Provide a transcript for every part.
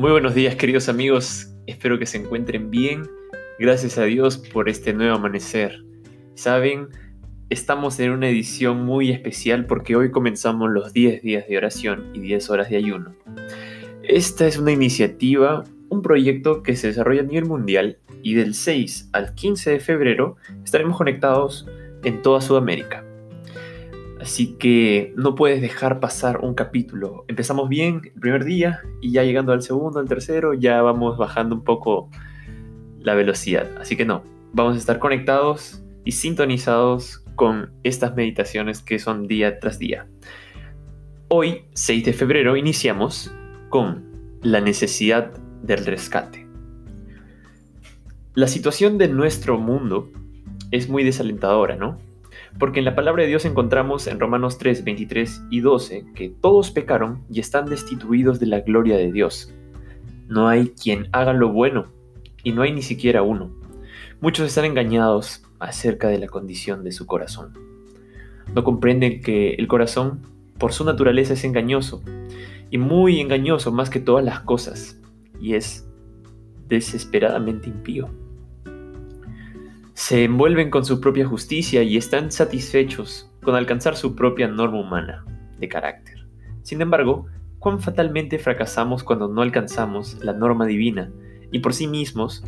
Muy buenos días queridos amigos, espero que se encuentren bien. Gracias a Dios por este nuevo amanecer. Saben, estamos en una edición muy especial porque hoy comenzamos los 10 días de oración y 10 horas de ayuno. Esta es una iniciativa, un proyecto que se desarrolla a nivel mundial y del 6 al 15 de febrero estaremos conectados en toda Sudamérica. Así que no puedes dejar pasar un capítulo. Empezamos bien el primer día y ya llegando al segundo, al tercero, ya vamos bajando un poco la velocidad. Así que no, vamos a estar conectados y sintonizados con estas meditaciones que son día tras día. Hoy, 6 de febrero, iniciamos con la necesidad del rescate. La situación de nuestro mundo es muy desalentadora, ¿no? Porque en la palabra de Dios encontramos en Romanos 3, 23 y 12 que todos pecaron y están destituidos de la gloria de Dios. No hay quien haga lo bueno, y no hay ni siquiera uno. Muchos están engañados acerca de la condición de su corazón. No comprenden que el corazón, por su naturaleza, es engañoso, y muy engañoso más que todas las cosas, y es desesperadamente impío se envuelven con su propia justicia y están satisfechos con alcanzar su propia norma humana de carácter. Sin embargo, cuán fatalmente fracasamos cuando no alcanzamos la norma divina y por sí mismos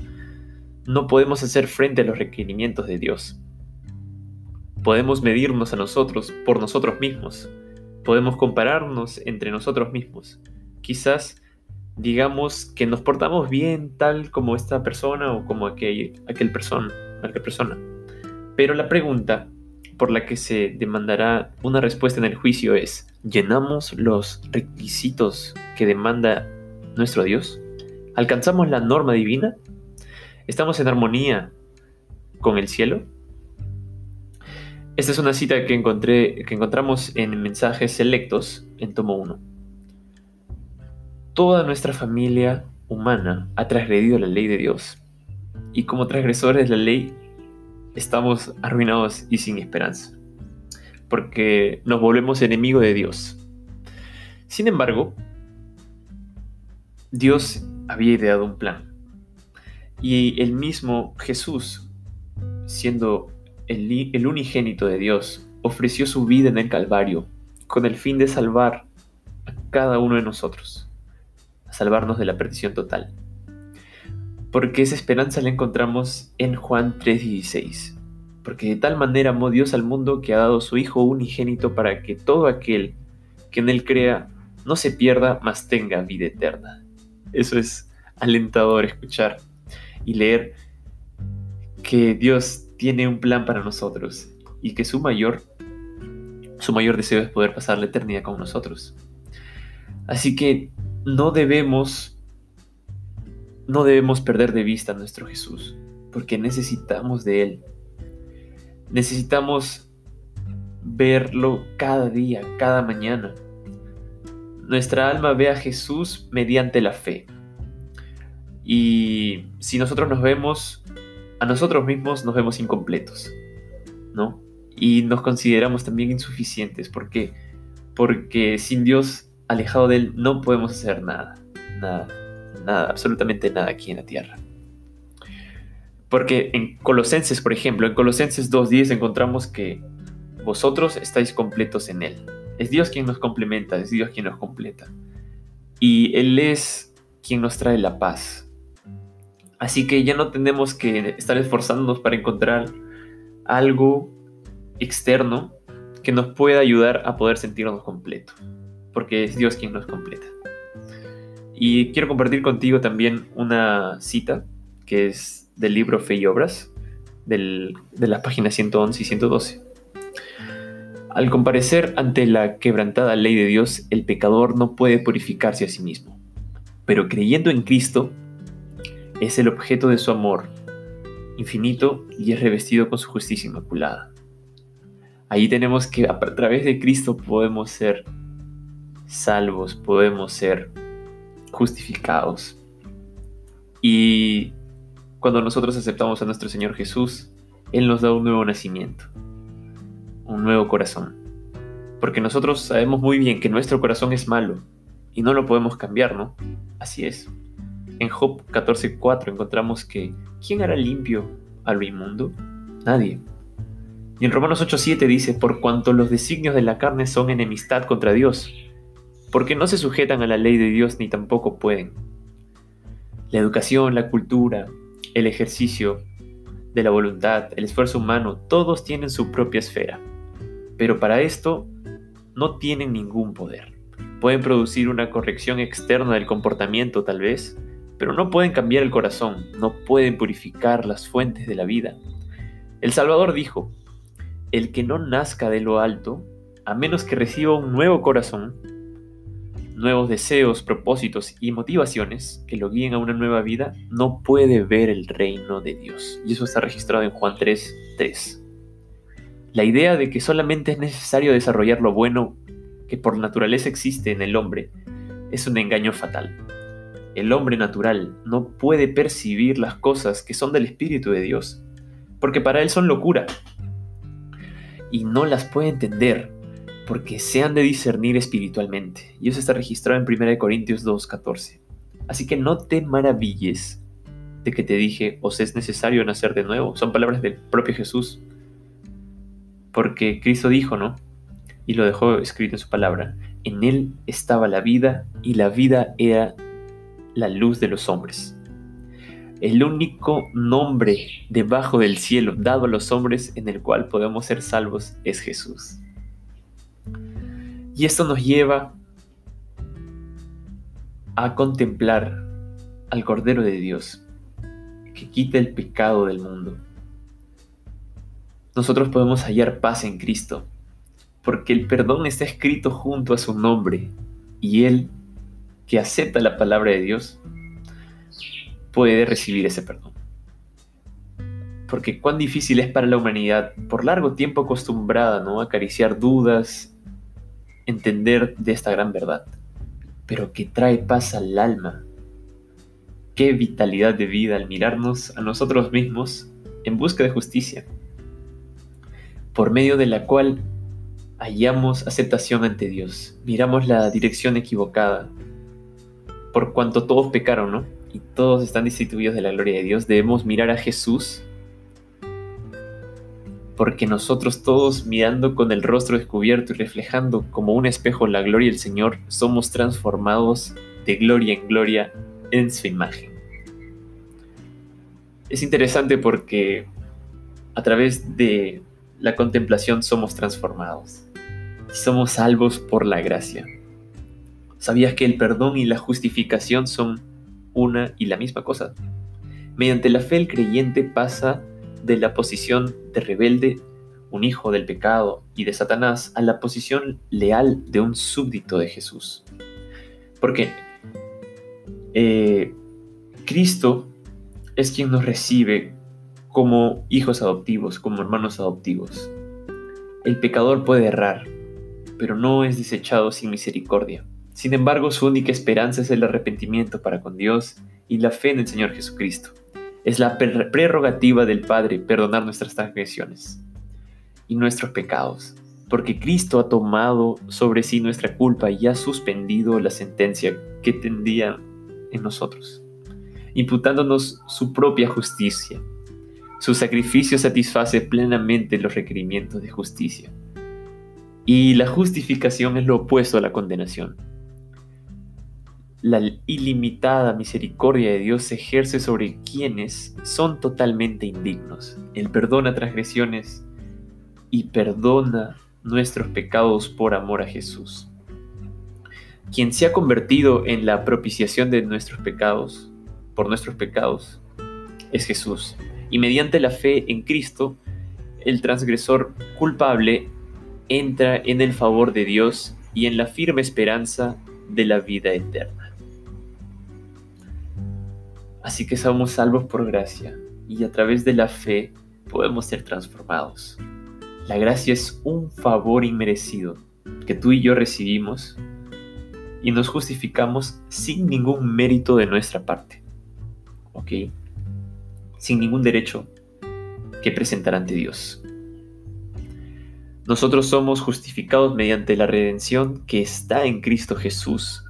no podemos hacer frente a los requerimientos de Dios. Podemos medirnos a nosotros por nosotros mismos. Podemos compararnos entre nosotros mismos. Quizás digamos que nos portamos bien tal como esta persona o como aquel, aquel persona persona. Pero la pregunta por la que se demandará una respuesta en el juicio es, ¿llenamos los requisitos que demanda nuestro Dios? ¿Alcanzamos la norma divina? ¿Estamos en armonía con el cielo? Esta es una cita que, encontré, que encontramos en mensajes selectos en tomo 1. Toda nuestra familia humana ha transgredido la ley de Dios y como transgresores de la ley estamos arruinados y sin esperanza, porque nos volvemos enemigos de Dios. Sin embargo, Dios había ideado un plan y el mismo Jesús, siendo el, el unigénito de Dios, ofreció su vida en el Calvario con el fin de salvar a cada uno de nosotros, a salvarnos de la perdición total porque esa esperanza la encontramos en Juan 3:16. Porque de tal manera amó Dios al mundo que ha dado su Hijo unigénito para que todo aquel que en él crea no se pierda, mas tenga vida eterna. Eso es alentador escuchar y leer que Dios tiene un plan para nosotros y que su mayor su mayor deseo es poder pasar la eternidad con nosotros. Así que no debemos no debemos perder de vista a nuestro Jesús, porque necesitamos de Él. Necesitamos verlo cada día, cada mañana. Nuestra alma ve a Jesús mediante la fe. Y si nosotros nos vemos a nosotros mismos, nos vemos incompletos, ¿no? Y nos consideramos también insuficientes. ¿Por qué? Porque sin Dios, alejado de Él, no podemos hacer nada, nada nada, absolutamente nada aquí en la tierra. Porque en Colosenses, por ejemplo, en Colosenses 2.10 encontramos que vosotros estáis completos en Él. Es Dios quien nos complementa, es Dios quien nos completa. Y Él es quien nos trae la paz. Así que ya no tenemos que estar esforzándonos para encontrar algo externo que nos pueda ayudar a poder sentirnos completos. Porque es Dios quien nos completa. Y quiero compartir contigo también una cita que es del libro Fe y Obras, de las páginas 111 y 112. Al comparecer ante la quebrantada ley de Dios, el pecador no puede purificarse a sí mismo, pero creyendo en Cristo, es el objeto de su amor infinito y es revestido con su justicia inmaculada. Ahí tenemos que a través de Cristo podemos ser salvos, podemos ser justificados. Y cuando nosotros aceptamos a nuestro Señor Jesús, Él nos da un nuevo nacimiento, un nuevo corazón. Porque nosotros sabemos muy bien que nuestro corazón es malo, y no lo podemos cambiar, ¿no? Así es. En Job 14:4 encontramos que ¿quién hará limpio a lo inmundo? Nadie. Y en Romanos 8:7 dice, por cuanto los designios de la carne son enemistad contra Dios, porque no se sujetan a la ley de Dios ni tampoco pueden. La educación, la cultura, el ejercicio de la voluntad, el esfuerzo humano, todos tienen su propia esfera. Pero para esto no tienen ningún poder. Pueden producir una corrección externa del comportamiento tal vez, pero no pueden cambiar el corazón, no pueden purificar las fuentes de la vida. El Salvador dijo, el que no nazca de lo alto, a menos que reciba un nuevo corazón, nuevos deseos, propósitos y motivaciones que lo guíen a una nueva vida, no puede ver el reino de Dios. Y eso está registrado en Juan 3, 3. La idea de que solamente es necesario desarrollar lo bueno que por naturaleza existe en el hombre es un engaño fatal. El hombre natural no puede percibir las cosas que son del Espíritu de Dios, porque para él son locura, y no las puede entender, porque se han de discernir espiritualmente. Y eso está registrado en 1 Corintios 2.14. Así que no te maravilles de que te dije, os es necesario nacer de nuevo. Son palabras del propio Jesús. Porque Cristo dijo, ¿no? Y lo dejó escrito en su palabra. En él estaba la vida y la vida era la luz de los hombres. El único nombre debajo del cielo dado a los hombres en el cual podemos ser salvos es Jesús. Y esto nos lleva a contemplar al Cordero de Dios, que quita el pecado del mundo nosotros podemos hallar paz en Cristo, porque el perdón está escrito junto a su nombre, y Él, que acepta la palabra de Dios, puede recibir ese perdón. Porque cuán difícil es para la humanidad, por largo tiempo acostumbrada ¿no? a acariciar dudas, entender de esta gran verdad, pero que trae paz al alma. Qué vitalidad de vida al mirarnos a nosotros mismos en busca de justicia por medio de la cual hallamos aceptación ante Dios. Miramos la dirección equivocada. Por cuanto todos pecaron, ¿no? Y todos están destituidos de la gloria de Dios, debemos mirar a Jesús. Porque nosotros todos mirando con el rostro descubierto y reflejando como un espejo la gloria del Señor, somos transformados de gloria en gloria en su imagen. Es interesante porque a través de la contemplación somos transformados. Somos salvos por la gracia. ¿Sabías que el perdón y la justificación son una y la misma cosa? Mediante la fe el creyente pasa de la posición de rebelde, un hijo del pecado y de Satanás, a la posición leal de un súbdito de Jesús. Porque eh, Cristo es quien nos recibe como hijos adoptivos, como hermanos adoptivos. El pecador puede errar, pero no es desechado sin misericordia. Sin embargo, su única esperanza es el arrepentimiento para con Dios y la fe en el Señor Jesucristo. Es la prerrogativa del Padre perdonar nuestras transgresiones y nuestros pecados, porque Cristo ha tomado sobre sí nuestra culpa y ha suspendido la sentencia que tendía en nosotros, imputándonos su propia justicia su sacrificio satisface plenamente los requerimientos de justicia. Y la justificación es lo opuesto a la condenación. La ilimitada misericordia de Dios se ejerce sobre quienes son totalmente indignos. Él perdona transgresiones y perdona nuestros pecados por amor a Jesús. Quien se ha convertido en la propiciación de nuestros pecados, por nuestros pecados, es Jesús y mediante la fe en Cristo, el transgresor culpable entra en el favor de Dios y en la firme esperanza de la vida eterna. Así que somos salvos por gracia y a través de la fe podemos ser transformados. La gracia es un favor inmerecido que tú y yo recibimos y nos justificamos sin ningún mérito de nuestra parte. ¿Ok? sin ningún derecho que presentar ante Dios. Nosotros somos justificados mediante la redención que está en Cristo Jesús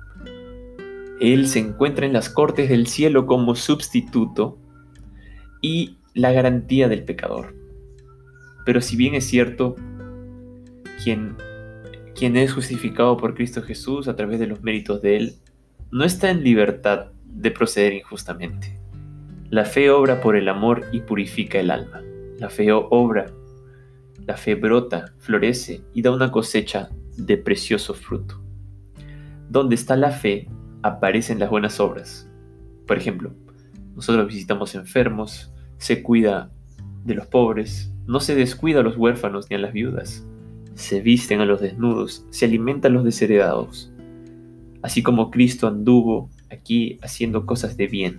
Él se encuentra en las cortes del cielo como sustituto y la garantía del pecador. Pero si bien es cierto, quien, quien es justificado por Cristo Jesús a través de los méritos de Él, no está en libertad de proceder injustamente. La fe obra por el amor y purifica el alma. La fe obra, la fe brota, florece y da una cosecha de precioso fruto. Donde está la fe, aparecen las buenas obras. Por ejemplo, nosotros visitamos enfermos, se cuida de los pobres, no se descuida a los huérfanos ni a las viudas, se visten a los desnudos, se alimenta a los desheredados, así como Cristo anduvo aquí haciendo cosas de bien.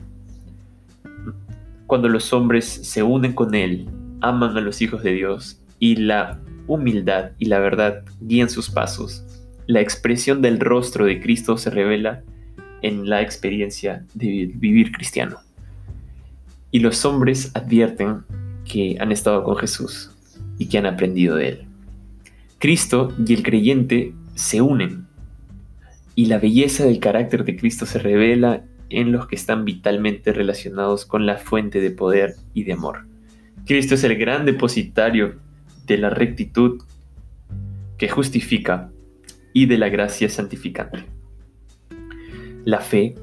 Cuando los hombres se unen con Él, aman a los hijos de Dios y la humildad y la verdad guían sus pasos, la expresión del rostro de Cristo se revela en la experiencia de vivir cristiano. Y los hombres advierten que han estado con Jesús y que han aprendido de Él. Cristo y el creyente se unen y la belleza del carácter de Cristo se revela en los que están vitalmente relacionados con la fuente de poder y de amor. Cristo es el gran depositario de la rectitud que justifica y de la gracia santificante. La fe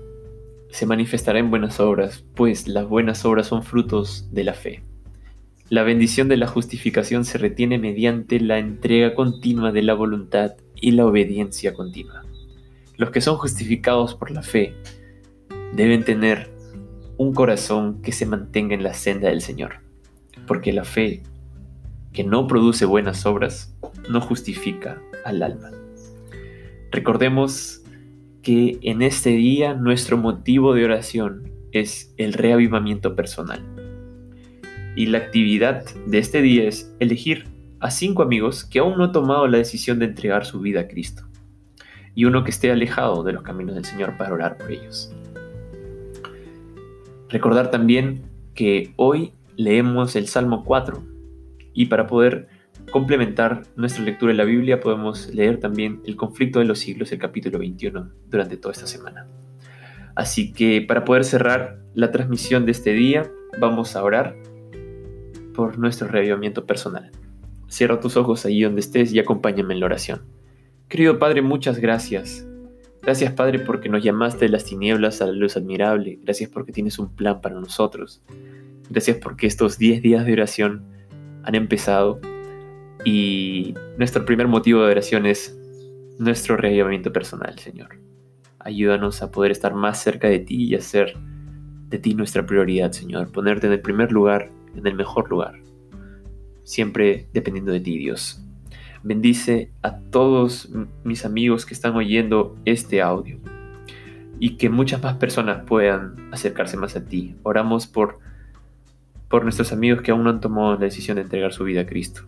se manifestará en buenas obras, pues las buenas obras son frutos de la fe. La bendición de la justificación se retiene mediante la entrega continua de la voluntad y la obediencia continua. Los que son justificados por la fe deben tener un corazón que se mantenga en la senda del Señor, porque la fe que no produce buenas obras no justifica al alma. Recordemos que en este día nuestro motivo de oración es el reavivamiento personal. Y la actividad de este día es elegir a cinco amigos que aún no han tomado la decisión de entregar su vida a Cristo. Y uno que esté alejado de los caminos del Señor para orar por ellos. Recordar también que hoy leemos el Salmo 4 y para poder complementar nuestra lectura de la Biblia, podemos leer también El conflicto de los siglos, el capítulo 21, durante toda esta semana. Así que para poder cerrar la transmisión de este día, vamos a orar por nuestro reavivamiento personal. Cierra tus ojos allí donde estés y acompáñame en la oración. Querido Padre, muchas gracias. Gracias Padre porque nos llamaste de las tinieblas a la luz admirable. Gracias porque tienes un plan para nosotros. Gracias porque estos 10 días de oración han empezado y nuestro primer motivo de oración es nuestro reavivamiento personal, Señor. Ayúdanos a poder estar más cerca de ti y hacer de ti nuestra prioridad, Señor. Ponerte en el primer lugar, en el mejor lugar. Siempre dependiendo de ti, Dios. Bendice a todos mis amigos que están oyendo este audio y que muchas más personas puedan acercarse más a ti. Oramos por, por nuestros amigos que aún no han tomado la decisión de entregar su vida a Cristo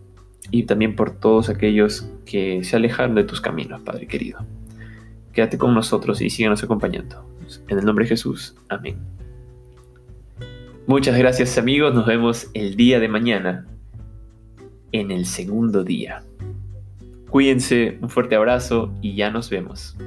y también por todos aquellos que se alejaron de tus caminos, Padre querido. Quédate con nosotros y síganos acompañando. En el nombre de Jesús. Amén. Muchas gracias amigos, nos vemos el día de mañana en el segundo día. Cuídense, un fuerte abrazo y ya nos vemos.